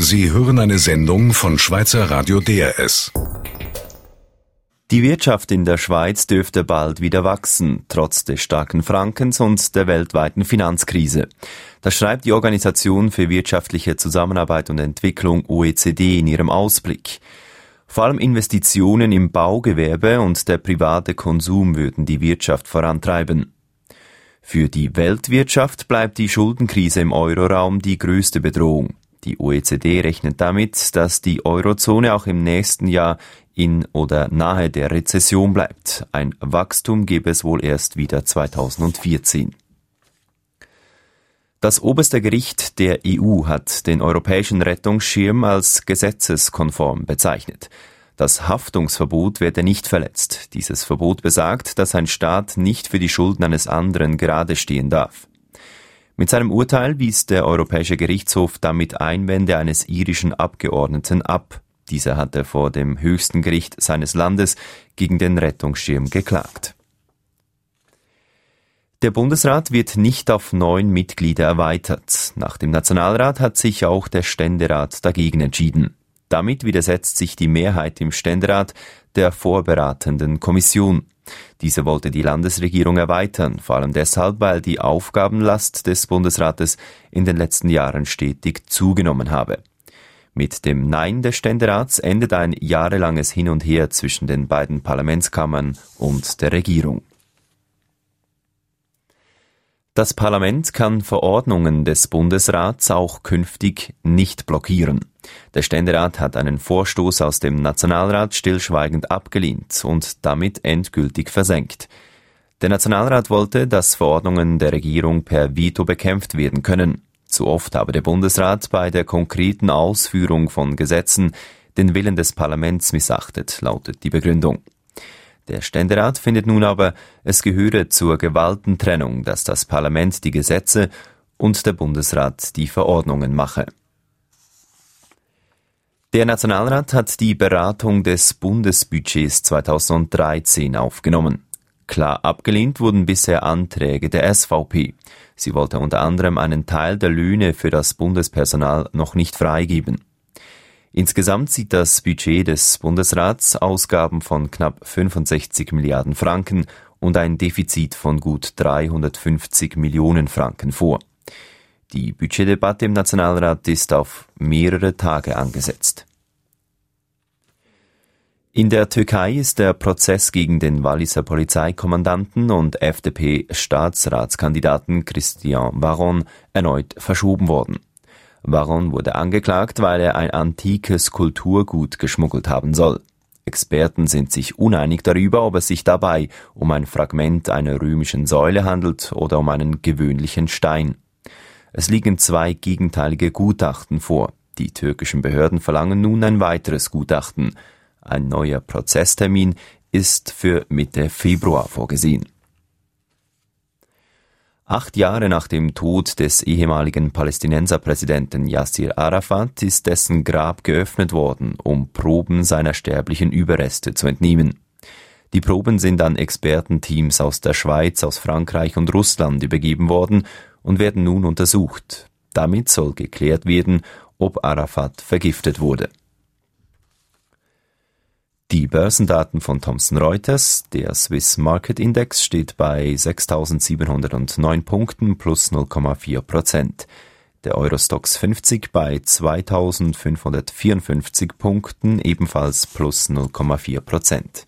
Sie hören eine Sendung von Schweizer Radio DRS. Die Wirtschaft in der Schweiz dürfte bald wieder wachsen, trotz des starken Frankens und der weltweiten Finanzkrise. Das schreibt die Organisation für wirtschaftliche Zusammenarbeit und Entwicklung OECD in ihrem Ausblick. Vor allem Investitionen im Baugewerbe und der private Konsum würden die Wirtschaft vorantreiben. Für die Weltwirtschaft bleibt die Schuldenkrise im Euroraum die größte Bedrohung. Die OECD rechnet damit, dass die Eurozone auch im nächsten Jahr in oder nahe der Rezession bleibt. Ein Wachstum gäbe es wohl erst wieder 2014. Das oberste Gericht der EU hat den europäischen Rettungsschirm als gesetzeskonform bezeichnet. Das Haftungsverbot werde nicht verletzt. Dieses Verbot besagt, dass ein Staat nicht für die Schulden eines anderen gerade stehen darf. Mit seinem Urteil wies der Europäische Gerichtshof damit Einwände eines irischen Abgeordneten ab. Dieser hatte vor dem höchsten Gericht seines Landes gegen den Rettungsschirm geklagt. Der Bundesrat wird nicht auf neun Mitglieder erweitert. Nach dem Nationalrat hat sich auch der Ständerat dagegen entschieden. Damit widersetzt sich die Mehrheit im Ständerat der vorberatenden Kommission. Diese wollte die Landesregierung erweitern, vor allem deshalb, weil die Aufgabenlast des Bundesrates in den letzten Jahren stetig zugenommen habe. Mit dem Nein des Ständerats endet ein jahrelanges Hin und Her zwischen den beiden Parlamentskammern und der Regierung. Das Parlament kann Verordnungen des Bundesrats auch künftig nicht blockieren. Der Ständerat hat einen Vorstoß aus dem Nationalrat stillschweigend abgelehnt und damit endgültig versenkt. Der Nationalrat wollte, dass Verordnungen der Regierung per Veto bekämpft werden können. Zu oft habe der Bundesrat bei der konkreten Ausführung von Gesetzen den Willen des Parlaments missachtet, lautet die Begründung. Der Ständerat findet nun aber, es gehöre zur Gewaltentrennung, dass das Parlament die Gesetze und der Bundesrat die Verordnungen mache. Der Nationalrat hat die Beratung des Bundesbudgets 2013 aufgenommen. Klar abgelehnt wurden bisher Anträge der SVP. Sie wollte unter anderem einen Teil der Löhne für das Bundespersonal noch nicht freigeben. Insgesamt sieht das Budget des Bundesrats Ausgaben von knapp 65 Milliarden Franken und ein Defizit von gut 350 Millionen Franken vor. Die Budgetdebatte im Nationalrat ist auf mehrere Tage angesetzt. In der Türkei ist der Prozess gegen den Walliser Polizeikommandanten und FDP-Staatsratskandidaten Christian Varon erneut verschoben worden. Varon wurde angeklagt, weil er ein antikes Kulturgut geschmuggelt haben soll. Experten sind sich uneinig darüber, ob es sich dabei um ein Fragment einer römischen Säule handelt oder um einen gewöhnlichen Stein. Es liegen zwei gegenteilige Gutachten vor. Die türkischen Behörden verlangen nun ein weiteres Gutachten. Ein neuer Prozesstermin ist für Mitte Februar vorgesehen. Acht Jahre nach dem Tod des ehemaligen Palästinenserpräsidenten Yasser Arafat ist dessen Grab geöffnet worden, um Proben seiner sterblichen Überreste zu entnehmen. Die Proben sind an Expertenteams aus der Schweiz, aus Frankreich und Russland übergeben worden und werden nun untersucht. Damit soll geklärt werden, ob Arafat vergiftet wurde. Die Börsendaten von Thomson Reuters, der Swiss Market Index steht bei 6.709 Punkten plus 0,4 Prozent. Der Eurostox 50 bei 2.554 Punkten ebenfalls plus 0,4 Prozent.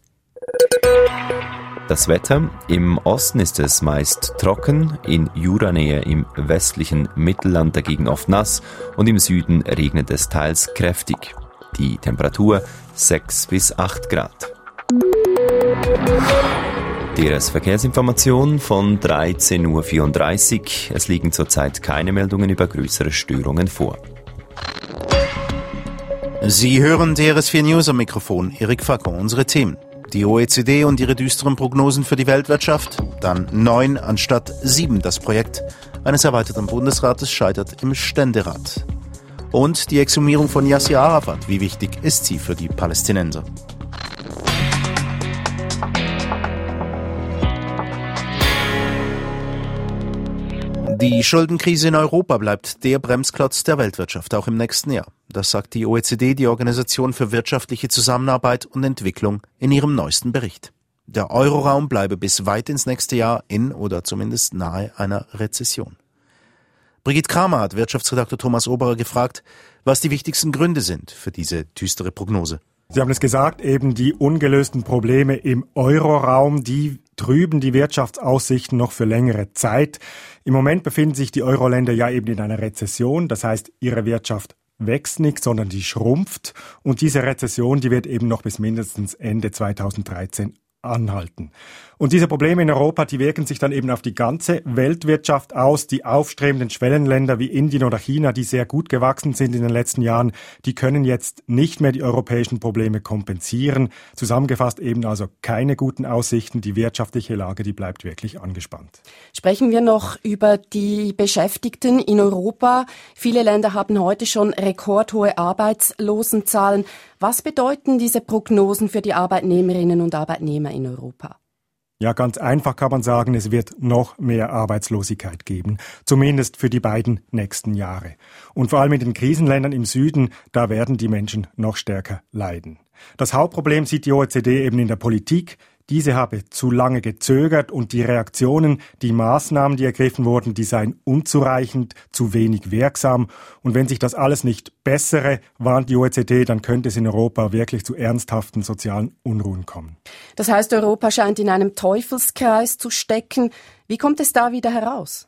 Das Wetter. Im Osten ist es meist trocken, in Juranähe im westlichen Mittelland dagegen oft nass und im Süden regnet es teils kräftig. Die Temperatur 6 bis 8 Grad. DRS Verkehrsinformation von 13.34 Uhr. Es liegen zurzeit keine Meldungen über größere Störungen vor. Sie hören DRS4 News am Mikrofon. Erik Facker, unsere Themen die OECD und ihre düsteren Prognosen für die Weltwirtschaft, dann neun anstatt sieben das Projekt eines erweiterten Bundesrates scheitert im Ständerat. Und die Exhumierung von Yasser Arafat, wie wichtig ist sie für die Palästinenser? Die Schuldenkrise in Europa bleibt der Bremsklotz der Weltwirtschaft auch im nächsten Jahr. Das sagt die OECD, die Organisation für wirtschaftliche Zusammenarbeit und Entwicklung, in ihrem neuesten Bericht. Der Euroraum bleibe bis weit ins nächste Jahr in oder zumindest nahe einer Rezession. Brigitte Kramer hat Wirtschaftsredakteur Thomas Oberer gefragt, was die wichtigsten Gründe sind für diese düstere Prognose. Sie haben es gesagt, eben die ungelösten Probleme im Euroraum, die trüben die Wirtschaftsaussichten noch für längere Zeit. Im Moment befinden sich die Euroländer ja eben in einer Rezession, das heißt, ihre Wirtschaft wächst nicht, sondern die schrumpft. Und diese Rezession, die wird eben noch bis mindestens Ende 2013 anhalten. Und diese Probleme in Europa, die wirken sich dann eben auf die ganze Weltwirtschaft aus. Die aufstrebenden Schwellenländer wie Indien oder China, die sehr gut gewachsen sind in den letzten Jahren, die können jetzt nicht mehr die europäischen Probleme kompensieren. Zusammengefasst eben also keine guten Aussichten. Die wirtschaftliche Lage, die bleibt wirklich angespannt. Sprechen wir noch über die Beschäftigten in Europa. Viele Länder haben heute schon rekordhohe Arbeitslosenzahlen. Was bedeuten diese Prognosen für die Arbeitnehmerinnen und Arbeitnehmer in Europa? Ja, ganz einfach kann man sagen, es wird noch mehr Arbeitslosigkeit geben, zumindest für die beiden nächsten Jahre. Und vor allem in den Krisenländern im Süden, da werden die Menschen noch stärker leiden. Das Hauptproblem sieht die OECD eben in der Politik. Diese habe zu lange gezögert und die Reaktionen, die Maßnahmen, die ergriffen wurden, die seien unzureichend, zu wenig wirksam. Und wenn sich das alles nicht bessere, warnt die OECD, dann könnte es in Europa wirklich zu ernsthaften sozialen Unruhen kommen. Das heißt, Europa scheint in einem Teufelskreis zu stecken. Wie kommt es da wieder heraus?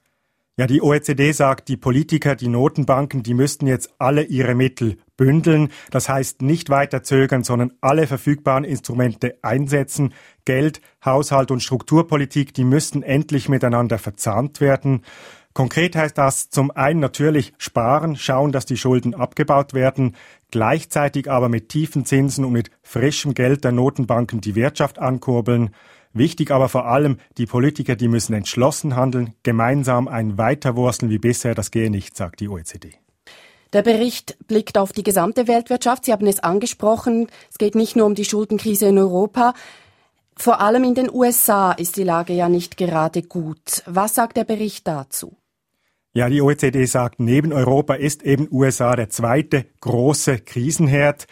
Ja, die OECD sagt, die Politiker, die Notenbanken, die müssten jetzt alle ihre Mittel bündeln. Das heißt nicht weiter zögern, sondern alle verfügbaren Instrumente einsetzen. Geld, Haushalt und Strukturpolitik, die müssten endlich miteinander verzahnt werden. Konkret heißt das zum einen natürlich sparen, schauen, dass die Schulden abgebaut werden, gleichzeitig aber mit tiefen Zinsen und mit frischem Geld der Notenbanken die Wirtschaft ankurbeln. Wichtig aber vor allem, die Politiker, die müssen entschlossen handeln, gemeinsam ein Weiterwursteln wie bisher, das gehe nicht, sagt die OECD. Der Bericht blickt auf die gesamte Weltwirtschaft. Sie haben es angesprochen. Es geht nicht nur um die Schuldenkrise in Europa. Vor allem in den USA ist die Lage ja nicht gerade gut. Was sagt der Bericht dazu? Ja, die OECD sagt, neben Europa ist eben USA der zweite große Krisenherd.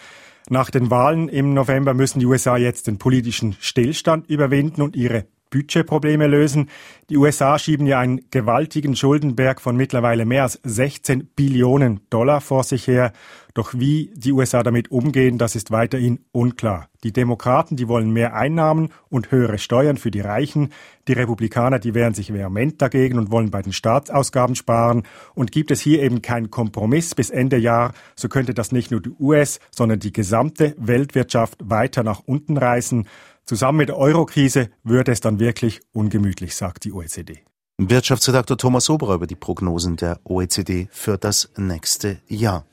Nach den Wahlen im November müssen die USA jetzt den politischen Stillstand überwinden und ihre Budgetprobleme lösen. Die USA schieben ja einen gewaltigen Schuldenberg von mittlerweile mehr als 16 Billionen Dollar vor sich her. Doch wie die USA damit umgehen, das ist weiterhin unklar. Die Demokraten, die wollen mehr Einnahmen und höhere Steuern für die Reichen. Die Republikaner, die wehren sich vehement dagegen und wollen bei den Staatsausgaben sparen. Und gibt es hier eben keinen Kompromiss bis Ende Jahr, so könnte das nicht nur die US, sondern die gesamte Weltwirtschaft weiter nach unten reißen. Zusammen mit der Eurokrise würde es dann wirklich ungemütlich, sagt die OECD. Wirtschaftsredakteur Thomas Oberer über die Prognosen der OECD für das nächste Jahr.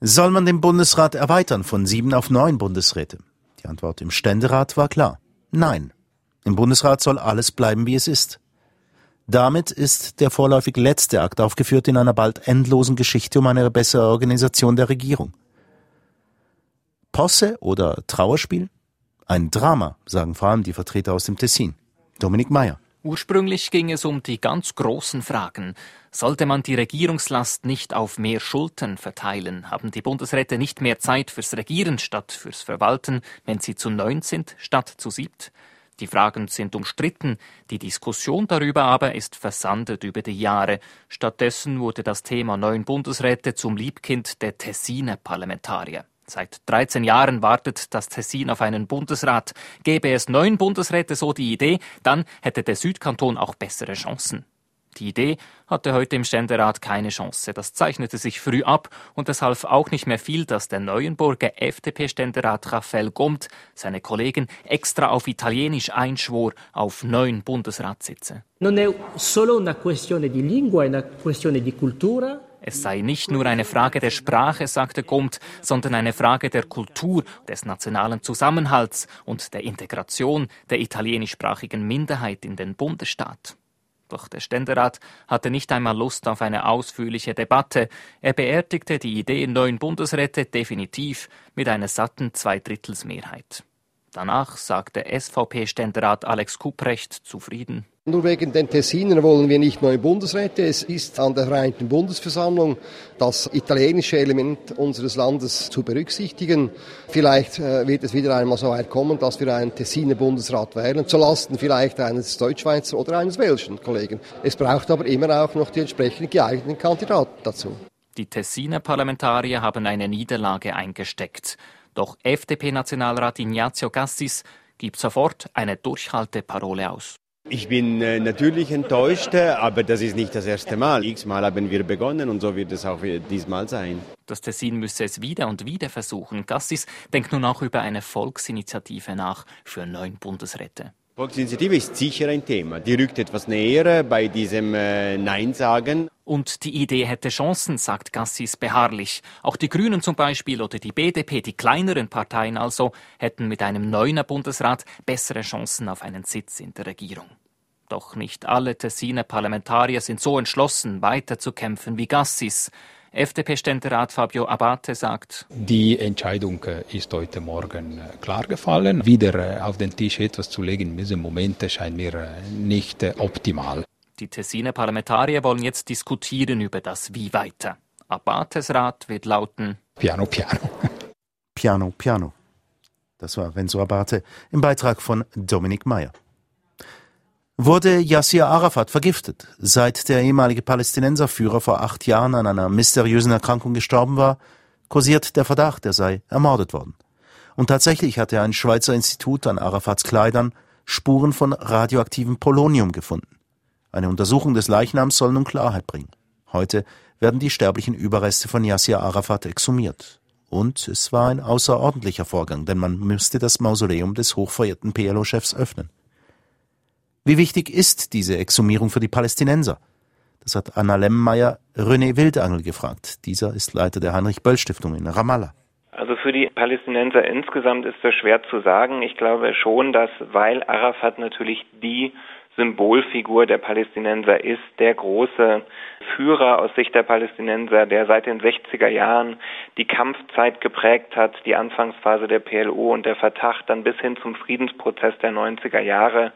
Soll man den Bundesrat erweitern von sieben auf neun Bundesräte? Die Antwort im Ständerat war klar. Nein. Im Bundesrat soll alles bleiben, wie es ist. Damit ist der vorläufig letzte Akt aufgeführt in einer bald endlosen Geschichte um eine bessere Organisation der Regierung. Posse oder Trauerspiel? Ein Drama, sagen vor allem die Vertreter aus dem Tessin. Dominik Mayer. Ursprünglich ging es um die ganz großen Fragen. Sollte man die Regierungslast nicht auf mehr Schultern verteilen? Haben die Bundesräte nicht mehr Zeit fürs Regieren statt fürs Verwalten, wenn sie zu neun sind statt zu siebt? Die Fragen sind umstritten, die Diskussion darüber aber ist versandet über die Jahre. Stattdessen wurde das Thema neun Bundesräte zum Liebkind der Tessiner Parlamentarier. Seit 13 Jahren wartet das Tessin auf einen Bundesrat. Gäbe es neun Bundesräte, so die Idee, dann hätte der Südkanton auch bessere Chancen. Die Idee hatte heute im Ständerat keine Chance. Das zeichnete sich früh ab und es half auch nicht mehr viel, dass der Neuenburger FDP-Ständerat Raphael Gomt seine Kollegen extra auf Italienisch einschwor auf neun Bundesratssitze. Non è solo una questione di lingua, è una questione di cultura. Es sei nicht nur eine Frage der Sprache, sagte Gomt, sondern eine Frage der Kultur, des nationalen Zusammenhalts und der Integration der italienischsprachigen Minderheit in den Bundesstaat. Doch der Ständerat hatte nicht einmal Lust auf eine ausführliche Debatte. Er beerdigte die Idee neuen Bundesräte definitiv mit einer satten Zweidrittelsmehrheit. Danach sagte SVP-Ständerat Alex Kuprecht zufrieden. Nur wegen den Tessinern wollen wir nicht neue Bundesräte. Es ist an der Vereinten Bundesversammlung das italienische Element unseres Landes zu berücksichtigen. Vielleicht äh, wird es wieder einmal so weit kommen, dass wir einen Tessiner Bundesrat wählen, zulasten vielleicht eines Deutschschweizer oder eines welschen Kollegen. Es braucht aber immer auch noch die entsprechend geeigneten Kandidaten dazu. Die Tessiner Parlamentarier haben eine Niederlage eingesteckt. Doch FDP-Nationalrat Ignazio Gassis gibt sofort eine Durchhalteparole aus. Ich bin äh, natürlich enttäuscht, aber das ist nicht das erste Mal. X-Mal haben wir begonnen und so wird es auch diesmal sein. Das Tessin müsse es wieder und wieder versuchen. Gassis denkt nun auch über eine Volksinitiative nach für neun Bundesräte. Volksinitiative ist sicher ein Thema. Die rückt etwas näher bei diesem äh, Nein sagen. Und die Idee hätte Chancen, sagt Gassis beharrlich. Auch die Grünen zum Beispiel oder die BDP, die kleineren Parteien also, hätten mit einem neuner Bundesrat bessere Chancen auf einen Sitz in der Regierung. Doch nicht alle Tessiner Parlamentarier sind so entschlossen, weiterzukämpfen wie Gassis. FDP-Ständerat Fabio Abate sagt, die Entscheidung äh, ist heute Morgen äh, klar gefallen. Wieder äh, auf den Tisch etwas zu legen in diesem Moment scheint mir nicht optimal. Die Tessiner Parlamentarier wollen jetzt diskutieren über das Wie weiter. Abates Rat wird lauten Piano, piano. Piano, piano. Das war Renzo Abate im Beitrag von Dominik Mayer wurde Yassir Arafat vergiftet. Seit der ehemalige Palästinenserführer vor acht Jahren an einer mysteriösen Erkrankung gestorben war, kursiert der Verdacht, er sei ermordet worden. Und tatsächlich hatte ein Schweizer Institut an Arafats Kleidern Spuren von radioaktivem Polonium gefunden. Eine Untersuchung des Leichnams soll nun Klarheit bringen. Heute werden die sterblichen Überreste von Yassir Arafat exhumiert. Und es war ein außerordentlicher Vorgang, denn man müsste das Mausoleum des hochverehrten PLO-Chefs öffnen. Wie wichtig ist diese Exhumierung für die Palästinenser? Das hat Anna Lemmeyer René Wildangel gefragt. Dieser ist Leiter der Heinrich-Böll-Stiftung in Ramallah. Also für die Palästinenser insgesamt ist das schwer zu sagen. Ich glaube schon, dass weil Arafat natürlich die Symbolfigur der Palästinenser ist, der große Führer aus Sicht der Palästinenser, der seit den 60er Jahren die Kampfzeit geprägt hat, die Anfangsphase der PLO und der Fatah dann bis hin zum Friedensprozess der 90er Jahre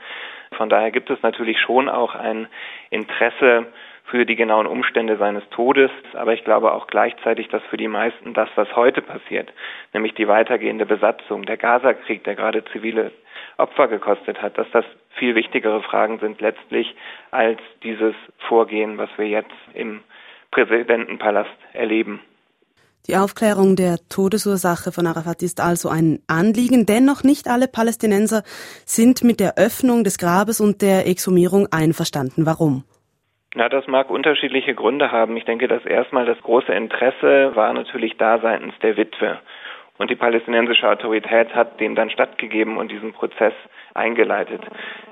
von daher gibt es natürlich schon auch ein Interesse für die genauen Umstände seines Todes, aber ich glaube auch gleichzeitig, dass für die meisten das, was heute passiert, nämlich die weitergehende Besatzung, der Gaza-Krieg, der gerade zivile Opfer gekostet hat, dass das viel wichtigere Fragen sind letztlich als dieses Vorgehen, was wir jetzt im Präsidentenpalast erleben. Die Aufklärung der Todesursache von Arafat ist also ein Anliegen. Dennoch nicht alle Palästinenser sind mit der Öffnung des Grabes und der Exhumierung einverstanden. Warum? Na, das mag unterschiedliche Gründe haben. Ich denke, dass erstmal das große Interesse war natürlich da seitens der Witwe. Und die palästinensische Autorität hat dem dann stattgegeben und diesen Prozess eingeleitet.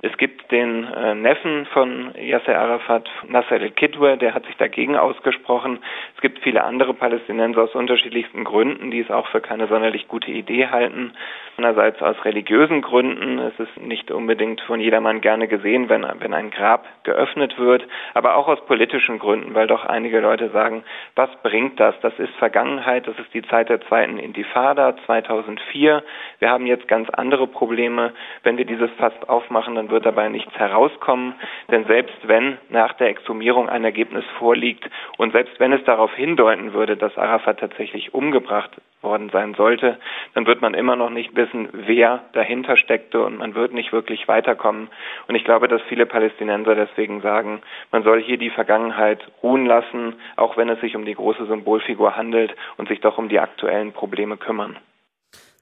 Es gibt den äh, Neffen von Yasser Arafat, Nasser el-Kidwe, der hat sich dagegen ausgesprochen. Es gibt viele andere Palästinenser aus unterschiedlichsten Gründen, die es auch für keine sonderlich gute Idee halten. Einerseits aus religiösen Gründen. Es ist nicht unbedingt von jedermann gerne gesehen, wenn, wenn ein Grab geöffnet wird, aber auch aus politischen Gründen, weil doch einige Leute sagen, was bringt das? Das ist Vergangenheit, das ist die Zeit der zweiten Intifada 2004. Wir haben jetzt ganz andere Probleme. Wenn wir die dieses Fass aufmachen, dann wird dabei nichts herauskommen. Denn selbst wenn nach der Exhumierung ein Ergebnis vorliegt und selbst wenn es darauf hindeuten würde, dass Arafat tatsächlich umgebracht worden sein sollte, dann wird man immer noch nicht wissen, wer dahinter steckte und man wird nicht wirklich weiterkommen. Und ich glaube, dass viele Palästinenser deswegen sagen, man soll hier die Vergangenheit ruhen lassen, auch wenn es sich um die große Symbolfigur handelt und sich doch um die aktuellen Probleme kümmern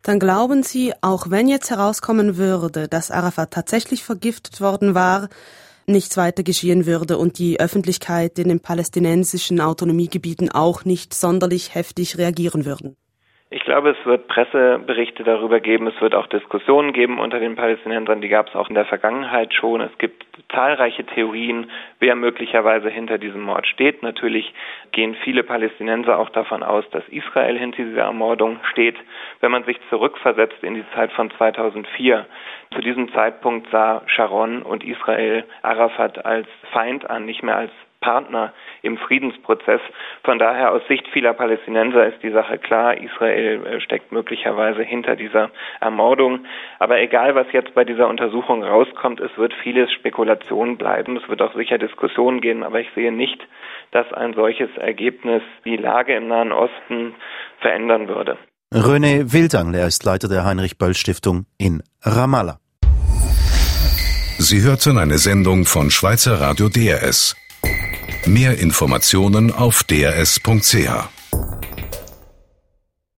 dann glauben Sie, auch wenn jetzt herauskommen würde, dass Arafat tatsächlich vergiftet worden war, nichts weiter geschehen würde und die Öffentlichkeit in den palästinensischen Autonomiegebieten auch nicht sonderlich heftig reagieren würden? Ich glaube, es wird Presseberichte darüber geben, es wird auch Diskussionen geben unter den Palästinensern, die gab es auch in der Vergangenheit schon. Es gibt zahlreiche Theorien, wer möglicherweise hinter diesem Mord steht. Natürlich gehen viele Palästinenser auch davon aus, dass Israel hinter dieser Ermordung steht. Wenn man sich zurückversetzt in die Zeit von 2004, zu diesem Zeitpunkt sah Sharon und Israel Arafat als Feind an, nicht mehr als Partner im Friedensprozess. Von daher aus Sicht vieler Palästinenser ist die Sache klar, Israel äh, steckt möglicherweise hinter dieser Ermordung. Aber egal, was jetzt bei dieser Untersuchung rauskommt, es wird vieles Spekulation bleiben. Es wird auch sicher Diskussionen geben, aber ich sehe nicht, dass ein solches Ergebnis die Lage im Nahen Osten verändern würde. René Wildang, er ist Leiter der Heinrich-Böll-Stiftung in Ramallah. Sie hörten eine Sendung von Schweizer Radio DRS. Mehr Informationen auf drs.ch.